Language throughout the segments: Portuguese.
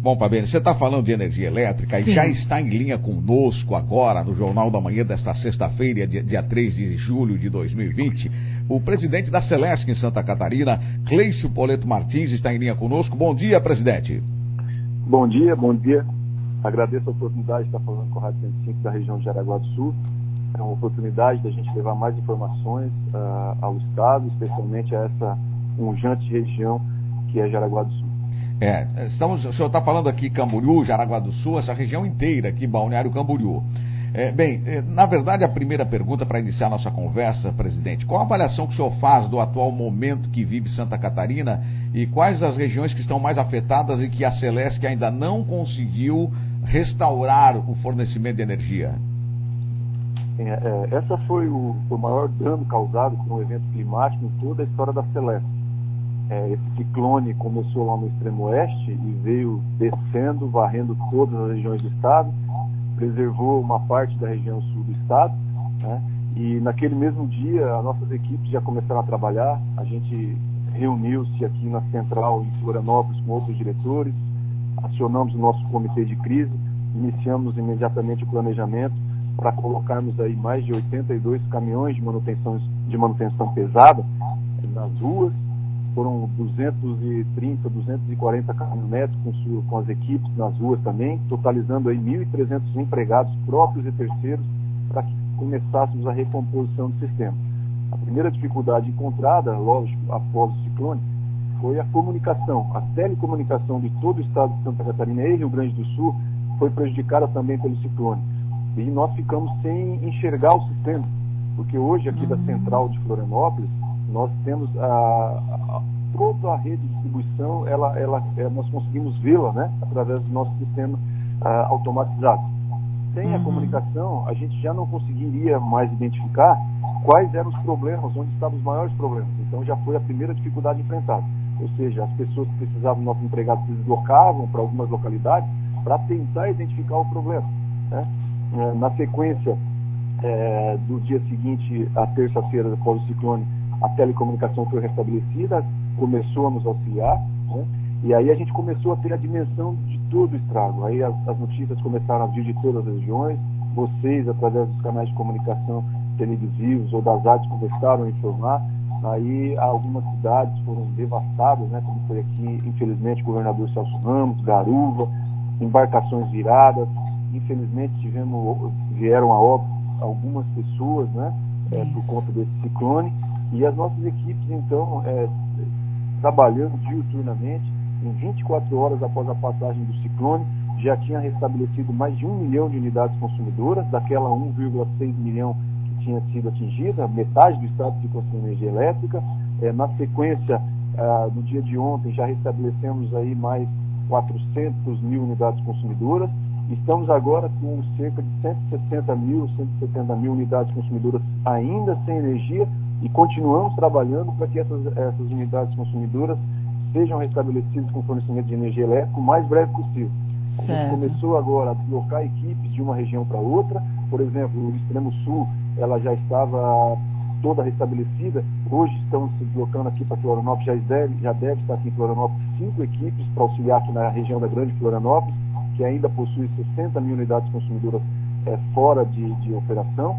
Bom, Fabiane, você está falando de energia elétrica Sim. e já está em linha conosco agora no Jornal da Manhã desta sexta-feira, dia, dia 3 de julho de 2020. O presidente da Celesc em Santa Catarina, Cleicio Poleto Martins, está em linha conosco. Bom dia, presidente. Bom dia, bom dia. Agradeço a oportunidade de estar falando com a Rádio 105 da região de Jaraguá do Sul. É uma oportunidade da gente levar mais informações uh, ao Estado, especialmente a essa pungente região que é Jaraguá do Sul. É, estamos, o senhor está falando aqui Camboriú, Jaraguá do Sul, essa região inteira aqui, Balneário Camboriú. É, bem, é, na verdade, a primeira pergunta para iniciar nossa conversa, presidente, qual a avaliação que o senhor faz do atual momento que vive Santa Catarina e quais as regiões que estão mais afetadas e que a Celeste ainda não conseguiu restaurar o fornecimento de energia? É, é, essa foi o, o, maior dano causado por um evento climático em toda a história da Celeste. É, esse ciclone começou lá no extremo oeste e veio descendo, varrendo todas as regiões do estado, preservou uma parte da região sul do estado, né? e naquele mesmo dia as nossas equipes já começaram a trabalhar, a gente reuniu-se aqui na central em Florianópolis com outros diretores, acionamos o nosso comitê de crise, iniciamos imediatamente o planejamento para colocarmos aí mais de 82 caminhões de manutenção, de manutenção pesada nas ruas, foram 230, 240 caminhonetes com, com as equipes nas ruas também, totalizando aí 1.300 empregados próprios e terceiros para que começássemos a recomposição do sistema. A primeira dificuldade encontrada, lógico, após o ciclone, foi a comunicação. A telecomunicação de todo o estado de Santa Catarina e Rio Grande do Sul foi prejudicada também pelo ciclone. E nós ficamos sem enxergar o sistema, porque hoje aqui da central de Florianópolis, nós temos a, a, toda a rede de distribuição, ela, ela, é, nós conseguimos vê-la né, através do nosso sistema a, automatizado. Sem a uhum. comunicação, a gente já não conseguiria mais identificar quais eram os problemas, onde estavam os maiores problemas. Então já foi a primeira dificuldade enfrentada. Ou seja, as pessoas que precisavam do nosso empregado se deslocavam para algumas localidades para tentar identificar o problema. Né? É, na sequência é, do dia seguinte, a terça-feira após o ciclone, a telecomunicação foi restabelecida, começou a nos auxiliar, né? e aí a gente começou a ter a dimensão de todo o estrago. Aí as, as notícias começaram a vir de todas as regiões, vocês, através dos canais de comunicação televisivos ou das rádios, começaram a informar. Aí algumas cidades foram devastadas, né? como foi aqui, infelizmente, o governador Celso Ramos, Garuva, embarcações viradas. Infelizmente tivemos, vieram a óbito algumas pessoas né? É, por conta desse ciclone. E as nossas equipes, então, é, trabalhando diuturnamente, em 24 horas após a passagem do ciclone, já tinha restabelecido mais de um milhão de unidades consumidoras, daquela 1,6 milhão que tinha sido atingida, metade do estado de consumo de energia elétrica. É, na sequência, ah, no dia de ontem, já restabelecemos aí mais 400 mil unidades consumidoras. Estamos agora com cerca de 160 mil, 170 mil unidades consumidoras ainda sem energia, e continuamos trabalhando para que essas, essas unidades consumidoras sejam restabelecidas com fornecimento de energia elétrica o mais breve possível. A gente começou agora a deslocar equipes de uma região para outra, por exemplo, no extremo sul ela já estava toda restabelecida, hoje estamos se deslocando aqui para Florianópolis, já deve, já deve estar aqui em Florianópolis cinco equipes para auxiliar aqui na região da Grande Florianópolis, que ainda possui 60 mil unidades consumidoras é, fora de, de operação.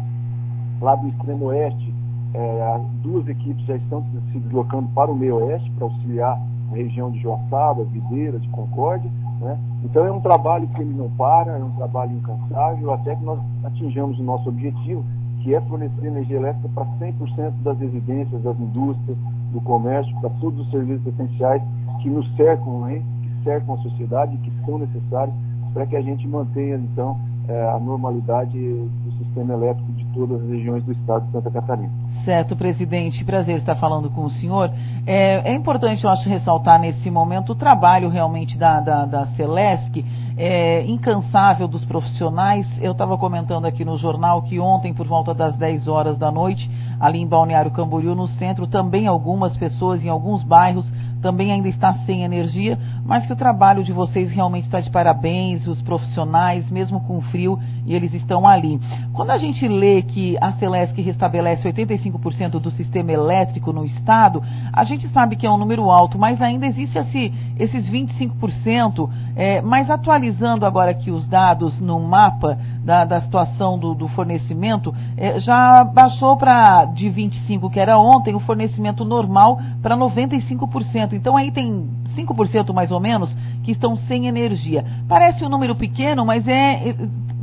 Lá do extremo oeste, é, duas equipes já estão se deslocando para o meio oeste para auxiliar a região de Joaçaba, Videira, de Concórdia. Né? Então é um trabalho que ele não para, é um trabalho incansável, até que nós atinjamos o nosso objetivo, que é fornecer energia elétrica para 100% das residências, das indústrias, do comércio, para todos os serviços essenciais que nos cercam, hein? que cercam a sociedade e que são necessários para que a gente mantenha, então, é, a normalidade do sistema elétrico de todas as regiões do estado de Santa Catarina. Certo, presidente. Prazer estar falando com o senhor. É, é importante, eu acho, ressaltar nesse momento o trabalho realmente da, da, da Celesc, é, incansável dos profissionais. Eu estava comentando aqui no jornal que ontem, por volta das 10 horas da noite, ali em Balneário Camboriú, no centro, também algumas pessoas em alguns bairros também ainda está sem energia, mas que o trabalho de vocês realmente está de parabéns, os profissionais, mesmo com frio, e eles estão ali. Quando a gente lê que a Celesc restabelece 85% do sistema elétrico no estado, a gente sabe que é um número alto, mas ainda existe esse, esses 25%, é, mas atualizando agora aqui os dados no mapa da, da situação do, do fornecimento, é, já baixou para de 25% que era ontem, o fornecimento normal para 95%. Então aí tem 5% mais ou menos que estão sem energia. Parece um número pequeno, mas é, é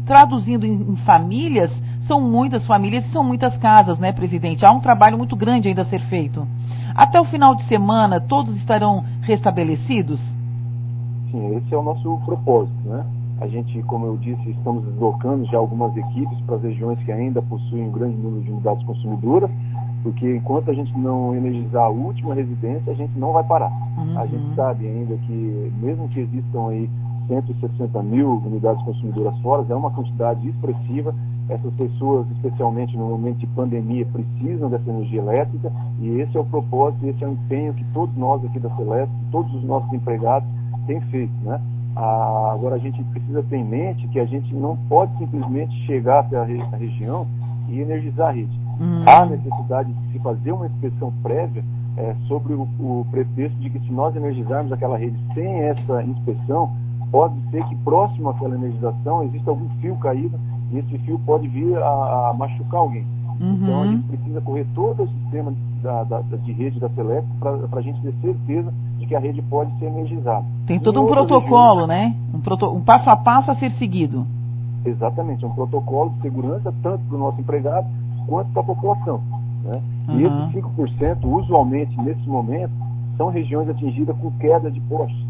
traduzindo em, famílias, são muitas famílias e são muitas casas, né, presidente? Há um trabalho muito grande ainda a ser feito. Até o final de semana, todos estarão restabelecidos? Sim, esse é o nosso propósito, né? A gente, como eu disse, estamos deslocando já algumas equipes para as regiões que ainda possuem um grande número de unidades consumidoras, porque enquanto a gente não energizar a última residência, a gente não vai parar. Uhum. A gente sabe ainda que, mesmo que existam aí 160 mil unidades consumidoras fora, é uma quantidade expressiva. Essas pessoas, especialmente no momento de pandemia, precisam dessa energia elétrica e esse é o propósito, esse é o empenho que todos nós aqui da Celeste, todos os nossos empregados têm feito, né? Ah, agora a gente precisa ter em mente que a gente não pode simplesmente chegar até a, re a região e energizar a rede. Uhum. Há necessidade de se fazer uma inspeção prévia é, sobre o, o pretexto de que se nós energizarmos aquela rede sem essa inspeção, pode ser que próximo àquela energização exista algum fio caído e esse fio pode vir a, a machucar alguém. Uhum. Então a gente precisa correr todo o sistema da, da, de rede da Celeste para a gente ter certeza que a rede pode ser energizada. Tem todo um protocolo, né? Um, proto um, passo a passo a ser seguido. Exatamente, um protocolo de segurança tanto para o nosso empregado quanto para a população. Né? Uhum. E esses 5%, usualmente, nesse momento, são regiões atingidas com queda de postes.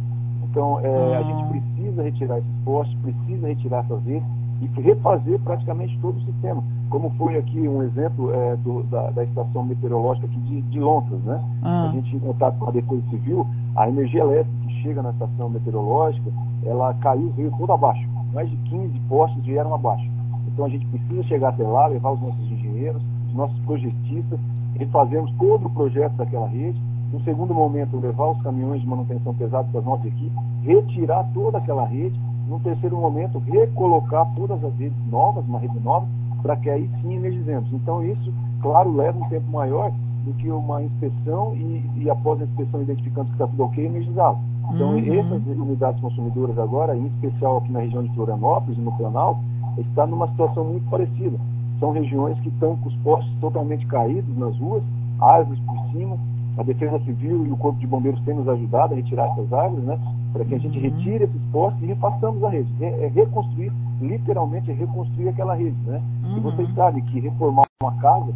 Então, é, a gente ah. precisa retirar esses postes, precisa retirar essas redes e refazer praticamente todo o sistema. Como foi aqui um exemplo é, do, da, da, estação meteorológica aqui de, de Londres, né? Uhum. A gente, em contato com a Defesa Civil, a energia elétrica que chega na estação meteorológica, ela caiu, veio toda abaixo. Mais de 15 postes vieram abaixo. Então a gente precisa chegar até lá, levar os nossos engenheiros, os nossos projetistas, refazermos todo o projeto daquela rede. No segundo momento, levar os caminhões de manutenção pesados para as nossas equipes, retirar toda aquela rede. No terceiro momento, recolocar todas as redes novas, uma rede nova, para que aí sim energizemos. Então isso, claro, leva um tempo maior do que uma inspeção e, e após a inspeção identificando que está tudo ok, energizá-lo. Então uhum. essas unidades consumidoras agora, em especial aqui na região de Florianópolis, no Planalto, está numa situação muito parecida. São regiões que estão com os postes totalmente caídos nas ruas, árvores por cima. A Defesa Civil e o Corpo de Bombeiros têm nos ajudado a retirar essas árvores, né? Para que a gente uhum. retire esses postes e refaçamos a rede. É, é reconstruir, literalmente, é reconstruir aquela rede, né? Uhum. E vocês sabem que reformar uma casa,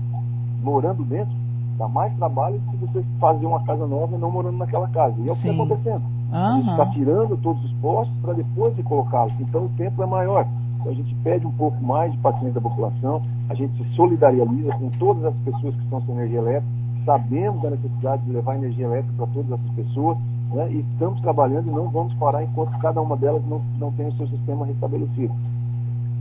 morando dentro, dá mais trabalho do que você fazer uma casa nova não morando naquela casa. E é o que está acontecendo. Uhum. A gente está tirando todos os postes para depois de colocá-los. Então o tempo é maior. Então a gente pede um pouco mais de paciência da população, a gente se solidariza com todas as pessoas que estão sem energia elétrica, sabemos da necessidade de levar energia elétrica para todas essas pessoas, né, e estamos trabalhando e não vamos parar enquanto cada uma delas não, não tem o seu sistema restabelecido.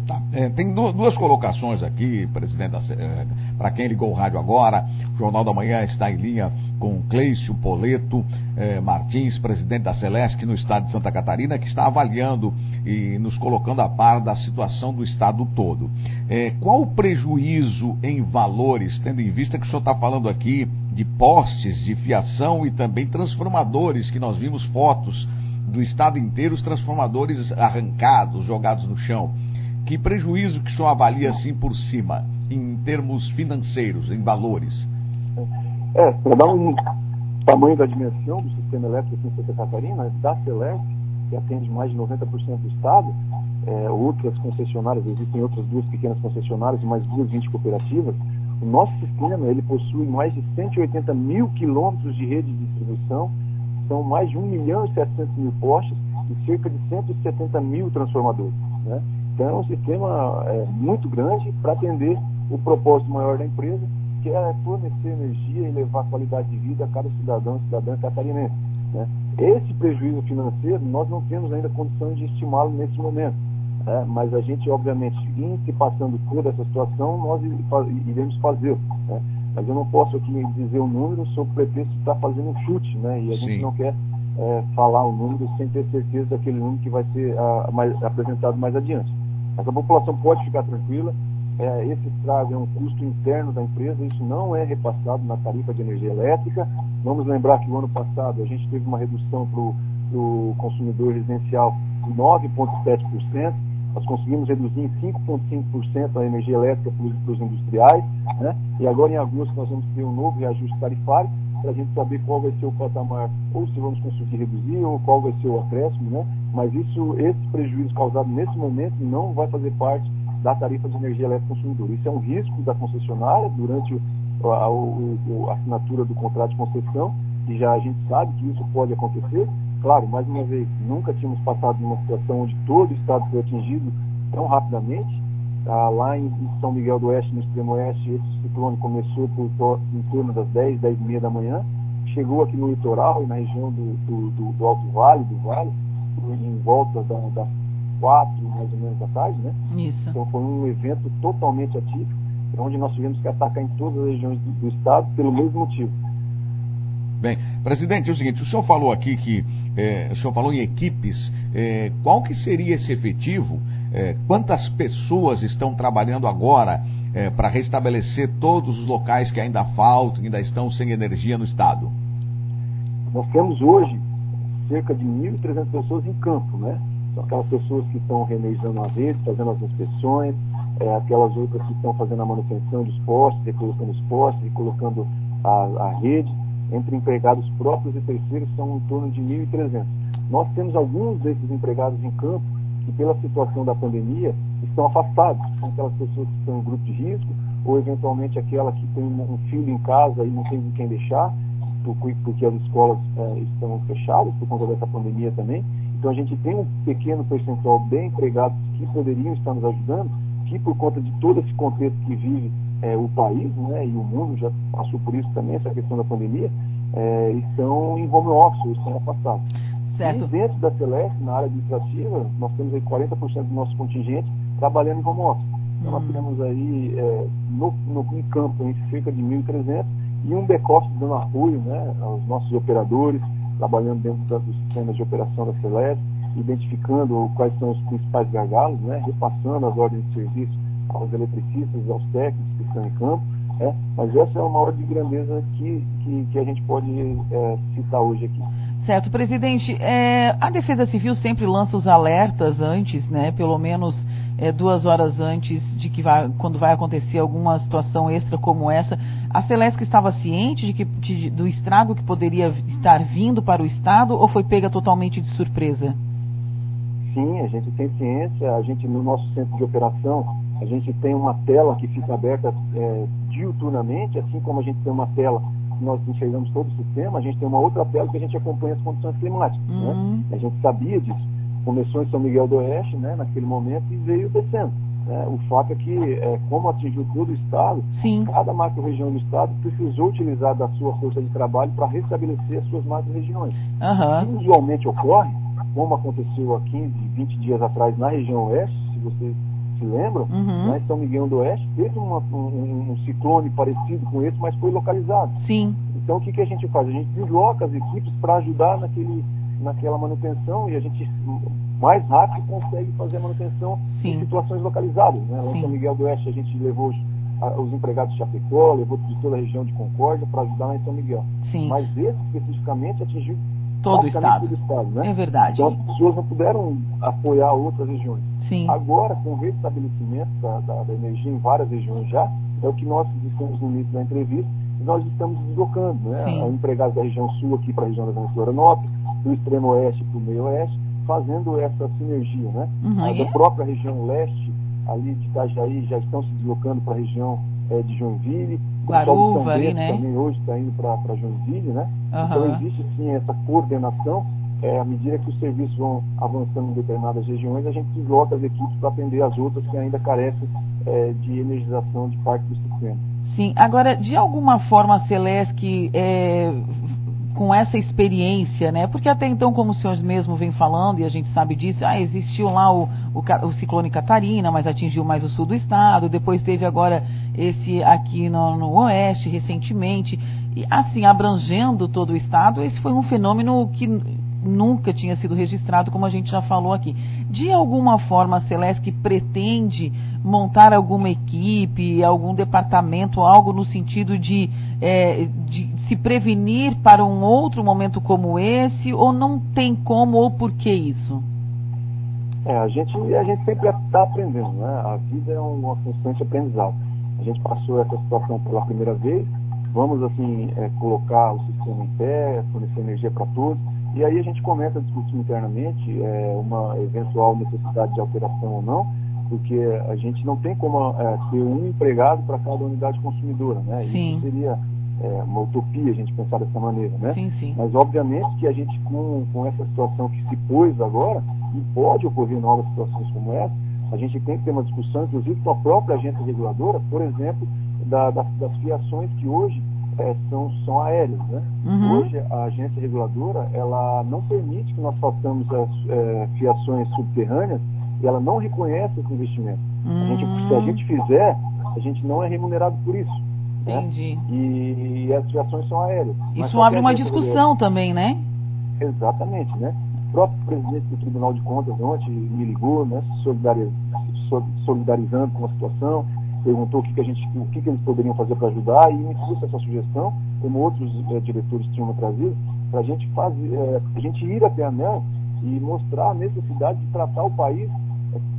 Tá. É, tem duas colocações aqui, presidente, é, para quem ligou o rádio agora. O Jornal da Manhã está em linha com Cleício Poleto é, Martins, presidente da Celeste no estado de Santa Catarina, que está avaliando e nos colocando a par da situação do estado todo. É, qual o prejuízo em valores, tendo em vista que o senhor está falando aqui de postes de fiação e também transformadores, que nós vimos fotos do estado inteiro, os transformadores arrancados, jogados no chão. Que prejuízo que o senhor avalia assim por cima, em termos financeiros, em valores? É, para dar um tamanho da dimensão do sistema elétrico aqui em Santa Catarina, da Celeste, que atende mais de 90% do estado, é, outras concessionárias, existem outras duas pequenas concessionárias e mais duas 20 cooperativas, o nosso sistema ele possui mais de 180 mil quilômetros de rede de distribuição, são mais de 1 milhão e 700 mil postes e cerca de 170 mil transformadores. Né? Então é um sistema é, muito grande para atender o propósito maior da empresa, que é fornecer energia e levar qualidade de vida a cada cidadão e cidadã catarinense. Né? Esse prejuízo financeiro, nós não temos ainda condições de estimá-lo nesse momento. Né? Mas a gente, obviamente, passando por essa situação, nós iremos fazer. Né? Mas eu não posso aqui dizer o número sob pretexto de estar fazendo um chute, né? E a Sim. gente não quer é, falar o número sem ter certeza daquele número que vai ser a, a mais, apresentado mais adiante. Mas a população pode ficar tranquila, é, esse estrago é um custo interno da empresa, isso não é repassado na tarifa de energia elétrica. Vamos lembrar que o ano passado a gente teve uma redução para o consumidor residencial de 9,7%, nós conseguimos reduzir em 5,5% a energia elétrica para os industriais, né? e agora em agosto nós vamos ter um novo reajuste tarifário para a gente saber qual vai ser o patamar, ou se vamos conseguir reduzir, ou qual vai ser o acréscimo, né? mas isso, esse prejuízo causado nesse momento não vai fazer parte da tarifa de energia elétrica consumidor. Isso é um risco da concessionária durante a, a, assinatura do contrato de concessão, e já a gente sabe que isso pode acontecer. Claro, mais uma vez, nunca tínhamos passado numa situação onde todo o estado foi atingido tão rapidamente. Ah, lá em, São Miguel do Oeste, no extremo oeste, esse ciclone começou por, em torno das 10, 10 e meia da manhã, chegou aqui no litoral e na região do, do, do, do Alto Vale, do Vale, em volta da, das quatro, mais ou menos, da tarde, né? Isso. Então foi um evento totalmente atípico, onde nós tivemos que atacar em todas as regiões do, do estado pelo mesmo motivo. Bem, presidente, é o seguinte, o senhor falou aqui que, é, o senhor falou em equipes, é, qual que seria esse efetivo? É, quantas pessoas estão trabalhando agora é, para restabelecer todos os locais que ainda faltam, que ainda estão sem energia no estado? Nós temos hoje cerca de 1.300 pessoas em campo, né? Aquelas pessoas que estão reenergizando a rede, fazendo as inspeções, é, aquelas outras que estão fazendo a manutenção dos postes, recolocando os postes, recolocando a, a rede. Entre empregados próprios e terceiros são em torno de 1.300. Nós temos alguns desses empregados em campo que, pela situação da pandemia, estão afastados. São aquelas pessoas que estão em grupo de risco, ou eventualmente aquela que tem um filho em casa e não tem quem deixar, porque as escolas é, estão fechadas por conta dessa pandemia também. Então a gente tem um pequeno percentual bem empregados que poderiam estar nos ajudando, que por conta de todo esse contexto que vive é, o país né, e o mundo, já passou por isso também, essa questão da pandemia, é, estão em home office, estão afastados. Certo. E dentro da Celeste, na área administrativa, nós temos aí 40% do nosso contingente trabalhando em home office. Então nós hum. temos aí é, no, no, em campo cerca de 1.300 e um back-office dando apoio né, aos nossos operadores, trabalhando dentro dos sistemas de operação da Celeste, identificando quais são os principais gargalos, né, repassando as ordens de serviço aos eletricistas, aos técnicos que estão em campo. Né, mas essa é uma ordem de grandeza que, que, que a gente pode é, citar hoje aqui. Certo, presidente. É, a Defesa Civil sempre lança os alertas antes, né? Pelo menos é, duas horas antes de que vai, quando vai acontecer alguma situação extra como essa. A Celesc estava ciente de que, de, do estrago que poderia estar vindo para o Estado ou foi pega totalmente de surpresa? Sim, a gente tem ciência. A gente, no nosso centro de operação, a gente tem uma tela que fica aberta é, diuturnamente, assim como a gente tem uma tela que nós enxergamos todo o sistema, a gente tem uma outra tela que a gente acompanha as condições climáticas. Né? Uhum. Né? A gente sabia disso começou em São Miguel do Oeste, né, naquele momento, e veio descendo. Né? O fato é que, é, como atingiu todo o Estado, Sim. cada macro-região do Estado precisou utilizar da sua força de trabalho para restabelecer as suas macro-regiões. Uhum. Usualmente ocorre, como aconteceu há 15, 20 dias atrás na região Oeste, se vocês se lembram, uhum. né, São Miguel do Oeste teve uma, um, um, ciclone parecido com esse, mas foi localizado. Sim. Então o que, que a gente faz? A gente desloca as equipes para ajudar naquele naquela manutenção e a gente mais rápido consegue fazer a manutenção Sim. em situações localizadas. Né? Lá em São Miguel do Oeste a gente levou os, a, os empregados de Chapecó, levou de toda a região de Concórdia para ajudar lá em São Miguel. Sim. Mas esse especificamente atingiu todo o estado. Todo o estado né? É verdade. Então as pessoas não puderam apoiar outras regiões. Sim. Agora, com o restabelecimento da, da, da energia em várias regiões já, é o que nós dissemos no início da entrevista, nós estamos deslocando, né? Empregados da região sul aqui para a região da Florianópolis, do extremo oeste para o meio oeste, fazendo essa sinergia, né? Uhum, a da própria região leste, ali de Itajaí, já estão se deslocando para a região é, de Joinville. Guaruva ali, né? Também hoje está indo para Joinville, né? Uhum. Então existe sim essa coordenação. É, à medida que os serviços vão avançando em determinadas regiões, a gente desloca as equipes para atender as outras que ainda carecem é, de energização de parte do sistema. Sim, agora, de alguma forma a Celesc é, com essa experiência, né? Porque até então, como o senhor mesmo vem falando, e a gente sabe disso, ah, existiu lá o, o, o ciclone Catarina, mas atingiu mais o sul do estado, depois teve agora esse aqui no, no oeste, recentemente, e assim, abrangendo todo o estado, esse foi um fenômeno que nunca tinha sido registrado, como a gente já falou aqui. De alguma forma, a Celesc pretende montar alguma equipe, algum departamento, algo no sentido de, é, de se prevenir para um outro momento como esse, ou não tem como, ou por que isso? É, a gente, a gente sempre está aprendendo, né? A vida é uma constante aprendizado. A gente passou essa situação pela primeira vez, vamos assim é, colocar o sistema em pé, fornecer energia para todos, e aí a gente começa a discutir internamente é, uma eventual necessidade de alteração ou não, porque a gente não tem como é, ter um empregado para cada unidade consumidora, né? Sim. Isso seria é, uma utopia a gente pensar dessa maneira, né? Sim, sim. Mas obviamente que a gente com, com essa situação que se pôs agora, e pode ocorrer novas situações como essa, a gente tem que ter uma discussão, inclusive com a própria agência reguladora, por exemplo, da, das, das fiações que hoje é, são, são aéreas. Né? Uhum. Hoje, a agência reguladora ela não permite que nós façamos as é, fiações subterrâneas e ela não reconhece esse investimento. Uhum. A gente, se a gente fizer, a gente não é remunerado por isso. né? Entendi. E, e as fiações são aéreas. Mas Isso abre uma discussão também, né? Exatamente, né? O próprio presidente do Tribunal de Contas ontem me ligou, né, solidarizando com a situação, perguntou o que, que a gente, o que, que eles poderiam fazer para ajudar e me trouxe essa sugestão, como outros eh, diretores tinham trazido, para a gente fazer, eh, a gente ir até a ANEL e mostrar a necessidade de tratar o país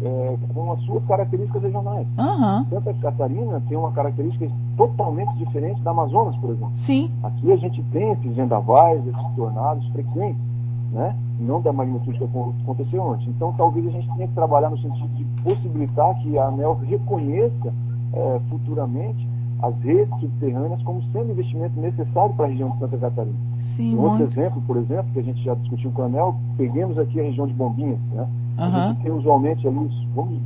eh, com as suas características regionais. Aham. Santa Catarina tem uma característica totalmente diferente da Amazonas, por exemplo. Sim. Aqui a gente tem esses vendavais, esses tornados frequentes, né? não da magnitude que aconteceu ontem. Então, talvez a gente tenha que trabalhar no sentido de possibilitar que a ANEL reconheça eh, futuramente as redes subterrâneas como sendo investimento necessário para a região de Santa Catarina. Sim, Um outro exemplo, por exemplo, que a gente já discutiu com a ANEL, peguemos aqui a região de Bombinhas. Né? A Aham. gente tem usualmente ali, vamos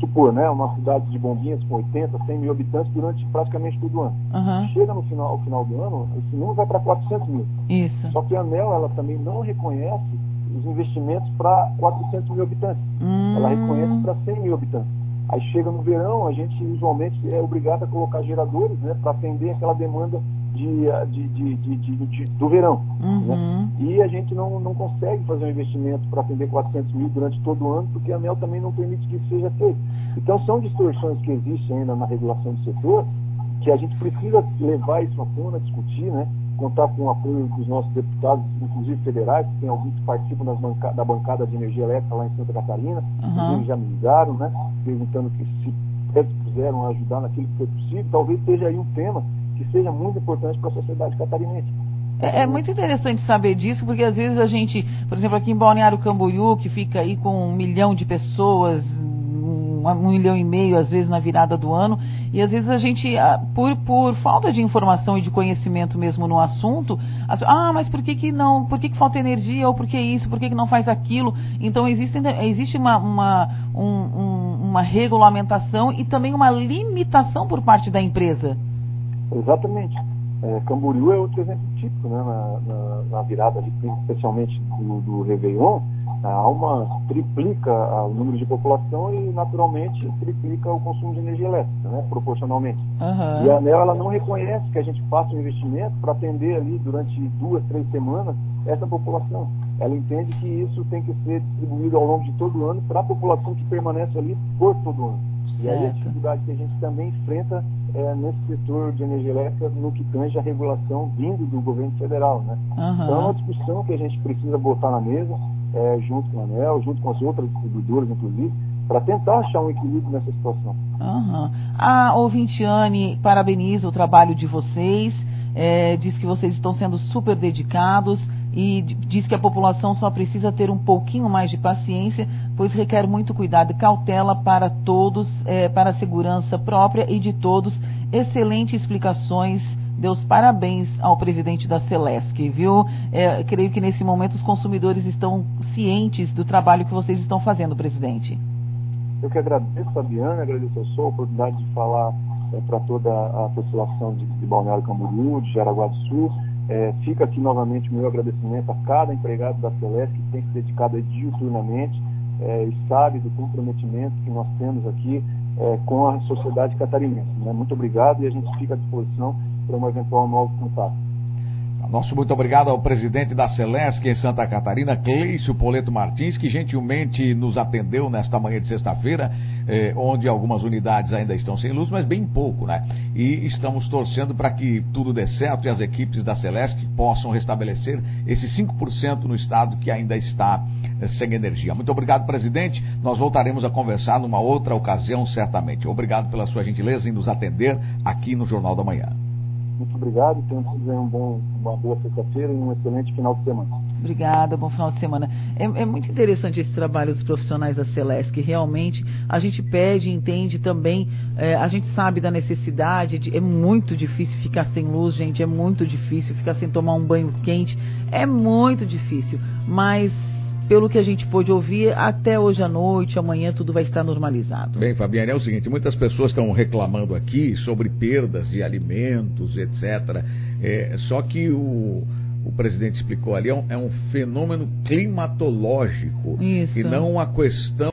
supor, né, uma cidade de Bombinhas com 80, 100 mil habitantes durante praticamente todo o ano. Aham. Chega no final, ao final do ano, esse número vai para 400 mil. Isso. Só que a ANEL ela também não reconhece os investimentos para 400 mil habitantes. Ela reconhece Hum, para 100 mil habitantes. Aí chega no verão, a gente usualmente é obrigado a colocar geradores né, para atender aquela demanda de, de, de, do verão. Né? Uhum. E a gente não, não consegue fazer um investimento para atender 400 mil durante todo o ano, porque a ANEL também não permite que isso seja feito. Então são distorções que existem ainda na regulação do setor, que a gente precisa levar isso à tona, discutir, né? contar com o apoio dos nossos deputados, inclusive federais, que tem alguns que participam banca- da bancada de energia elétrica lá em Santa Catarina, Uhum. já me ligaram, né? perguntando que se puderam ajudar naquilo que foi possível, talvez seja aí um tema que seja muito importante para a sociedade catarinense. É, é muito interessante saber disso, porque às vezes a gente, por exemplo, aqui em Balneário Camboriú, que fica aí com um milhão de pessoas, um, um milhão e meio, às vezes, na virada do ano, e às vezes a gente, ah, por, por falta de informação e de conhecimento mesmo no assunto, as- ah, mas por que, que não, por que, que falta energia, ou por que isso, por que, que não faz aquilo? Então existe, existe uma, uma, um- um- uma regulamentação e também uma limitação por parte da empresa. Exatamente. É, Camboriú é outro exemplo típico, né? Na, na- na virada, ali, especialmente do, do Réveillon, a Alma triplica o número de população e, naturalmente, triplica o consumo de energia elétrica, né? proporcionalmente. Aham. E a ANEL ela não reconhece que a gente faça um investimento para atender ali durante duas, três semanas essa população. Ela entende que isso tem que ser distribuído ao longo de todo o ano para a população que permanece ali por todo o ano. E aí a Certo. dificuldade que a gente também enfrenta é, nesse setor de energia elétrica no que tange a regulação vindo do governo federal. Né? Aham. Então é uma discussão que a gente precisa botar na mesa, é, junto com a ANEL, junto com as outras distribuidoras, inclusive, para tentar achar um equilíbrio nessa situação. Aham. A Ouvintiane parabeniza o trabalho de vocês, é, diz que vocês estão sendo super dedicados e diz que a população só precisa ter um pouquinho mais de paciência, pois requer muito cuidado e cautela para todos, é, para a segurança própria e de todos. Excelentes explicações. Deus parabéns ao presidente da Celesc, viu? É, creio que nesse momento os consumidores estão cientes do trabalho que vocês estão fazendo, presidente. Eu que agradeço, Fabiana, agradeço a oportunidade de falar para toda a população de, de Balneário Camboriú, de Jaraguá do Sul, É, fica aqui novamente o meu agradecimento a cada empregado da Celeste que tem se dedicado diuturnamente é, e sabe do comprometimento que nós temos aqui é, com a sociedade catarinense. Né? Muito obrigado e a gente fica à disposição para um eventual novo contato. Nosso muito obrigado ao presidente da Celesc em Santa Catarina, Cleício Poleto Martins, que gentilmente nos atendeu nesta manhã de sexta-feira, eh, onde algumas unidades ainda estão sem luz, mas bem pouco, né? E estamos torcendo para que tudo dê certo e as equipes da Celesc possam restabelecer esses 5% no estado que ainda está sem energia. Muito obrigado, presidente. Nós voltaremos a conversar numa outra ocasião, certamente. Obrigado pela sua gentileza em nos atender aqui no Jornal da Manhã. Muito obrigado, tenham todos um bom, uma boa sexta-feira e um excelente final de semana. Obrigada, bom final de semana. É, é, muito interessante esse trabalho dos profissionais da Celeste, que realmente a gente pede, entende também, é, a gente sabe da necessidade, de, é muito difícil ficar sem luz, gente, é muito difícil ficar sem tomar um banho quente, é muito difícil, mas pelo que a gente pôde ouvir, até hoje à noite, amanhã, tudo vai estar normalizado. Bem, Fabiana, é o seguinte: muitas pessoas estão reclamando aqui sobre perdas de alimentos, etc. É, só que o, o presidente explicou ali, é um, é um fenômeno climatológico Isso. e não uma questão.